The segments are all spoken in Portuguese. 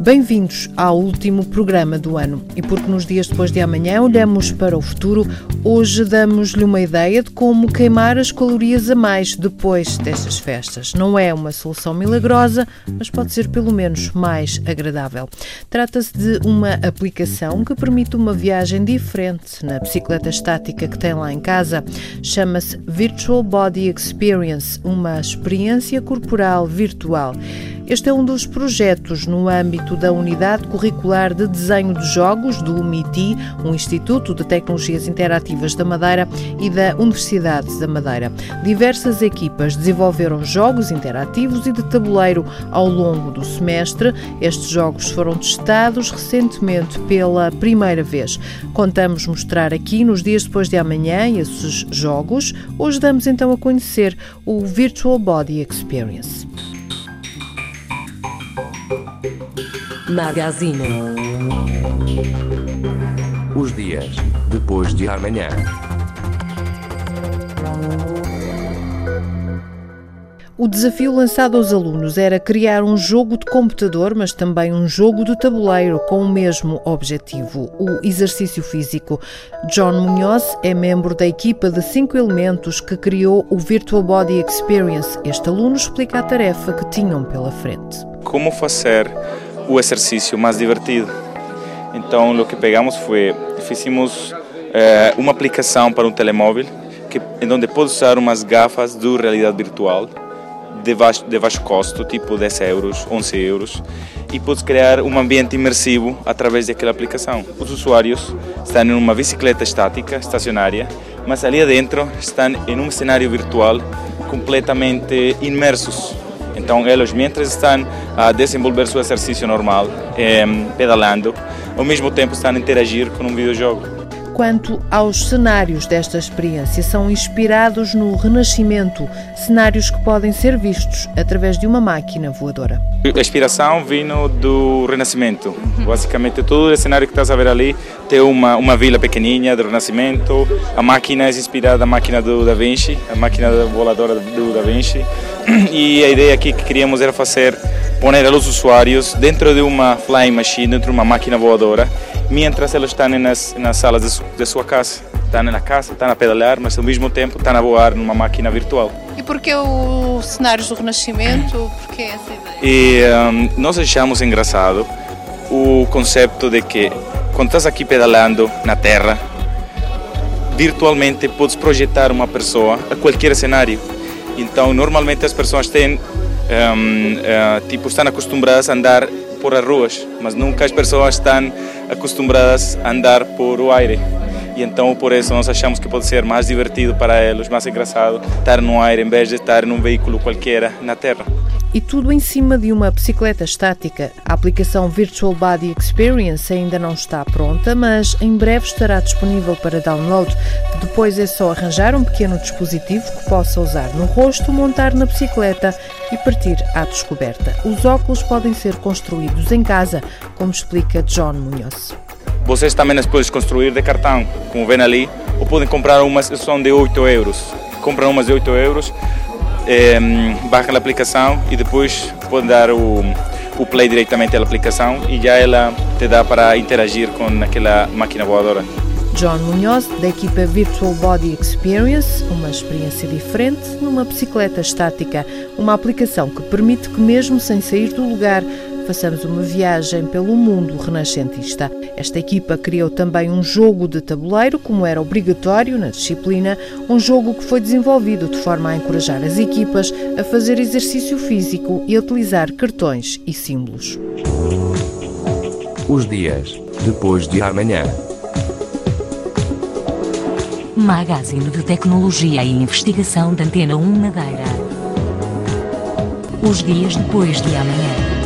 Bem-vindos ao último programa do ano. E porque nos dias depois de amanhã olhamos para o futuro, hoje damos-lhe uma ideia de como queimar as calorias a mais depois destas festas. Não é uma solução milagrosa, mas pode ser pelo menos mais agradável. Trata-se de uma aplicação que permite uma viagem diferente na bicicleta estática que tem lá em casa. Chama-se Virtual Body Experience, uma experiência corporal virtual. Este é um dos projetos no âmbito da Unidade Curricular de Desenho de Jogos do MITI, um Instituto de Tecnologias Interativas da Madeira e da Universidade da Madeira. Diversas equipas desenvolveram jogos interativos e de tabuleiro ao longo do semestre. Estes jogos foram testados recentemente pela primeira vez. Contamos mostrar aqui nos dias depois de amanhã esses jogos. Hoje damos então a conhecer o Virtual Body Experience. Magazine. Os dias depois de amanhã. O desafio lançado aos alunos era criar um jogo de computador, mas também um jogo de tabuleiro com o mesmo objetivo, o exercício físico. John Munhoz é membro da equipa de cinco elementos que criou o Virtual Body Experience. Este aluno explica a tarefa que tinham pela frente. Como fazer o exercício mais divertido? Então, o que pegamos foi, fizemos eh, uma aplicação para um telemóvel, que, onde pode usar umas gafas de realidade virtual de baixo, de baixo custo, tipo 10 euros, 11 euros, e podes criar um ambiente imersivo através daquela aplicação. Os usuários estão em uma bicicleta estática, estacionária, mas ali dentro estão em um cenário virtual completamente imersos. Então, eles, mientras estão a desenvolver seu exercício normal, eh, pedalando, ao mesmo tempo estão a interagir com um videojogo quanto aos cenários desta experiência. São inspirados no Renascimento, cenários que podem ser vistos através de uma máquina voadora. A inspiração vindo do Renascimento. Basicamente, todo o cenário que estás a ver ali tem uma, uma vila pequenininha do Renascimento. A máquina é inspirada na máquina do Da Vinci, a máquina voladora do Da Vinci. E a ideia aqui que queríamos era fazer, poner os usuários dentro de uma flying machine, dentro de uma máquina voadora, mientras eles estão nas, nas salas de, de sua casa. Estão na casa, estão a pedalar, mas ao mesmo tempo estão a voar numa máquina virtual. E porquê os cenários do Renascimento? Porquê essa ideia? E um, nós achamos engraçado o conceito de que quando estás aqui pedalando na Terra, virtualmente podes projetar uma pessoa a qualquer cenário. Então, normalmente as pessoas têm, um, uh, tipo, estão acostumadas a andar por as ruas, mas nunca as pessoas estão acostumadas a andar por o aire. E então, por isso, nós achamos que pode ser mais divertido para eles, mais engraçado, estar no aire em vez de estar num veículo qualquer na terra. E tudo em cima de uma bicicleta estática. A aplicação Virtual Body Experience ainda não está pronta, mas em breve estará disponível para download. Depois é só arranjar um pequeno dispositivo que possa usar no rosto, montar na bicicleta e partir à descoberta. Os óculos podem ser construídos em casa, como explica John Munhoz. Vocês também as podem construir de cartão, como vem ali, ou podem comprar uma sessão de 8 euros. Compram umas de 8 euros, eh, baixam a aplicação e depois podem dar o, o play diretamente à aplicação e já ela te dá para interagir com aquela máquina voadora. John Munhoz, da equipa Virtual Body Experience, uma experiência diferente numa bicicleta estática, uma aplicação que permite que, mesmo sem sair do lugar, façamos uma viagem pelo mundo renascentista. Esta equipa criou também um jogo de tabuleiro, como era obrigatório na disciplina, um jogo que foi desenvolvido de forma a encorajar as equipas a fazer exercício físico e a utilizar cartões e símbolos. Os dias depois de amanhã. Magazine de Tecnologia e Investigação da Antena 1 Madeira. Os dias depois de amanhã.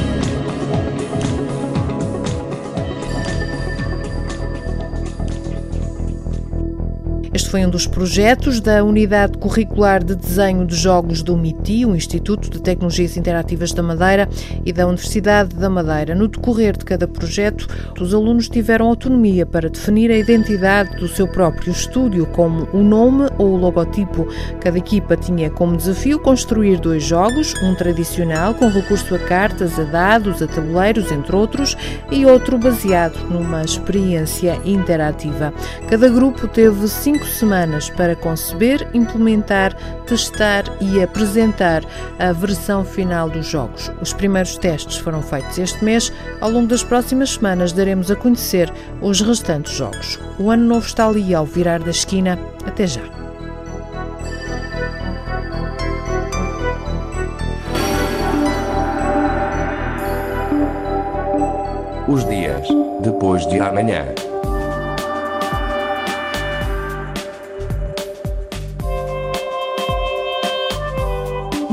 Foi um dos projetos da Unidade Curricular de Desenho de Jogos do MITI, o Instituto de Tecnologias Interativas da Madeira, e da Universidade da Madeira. No decorrer de cada projeto, os alunos tiveram autonomia para definir a identidade do seu próprio estúdio, como o nome ou o logotipo. Cada equipa tinha como desafio construir dois jogos, um tradicional com recurso a cartas, a dados, a tabuleiros, entre outros, e outro baseado numa experiência interativa. Cada grupo teve cinco semanas para conceber, implementar, testar e apresentar a versão final dos jogos. Os primeiros testes foram feitos este mês. Ao longo das próximas semanas daremos a conhecer os restantes jogos. O ano novo está ali ao virar da esquina. Até já. Os dias depois de amanhã.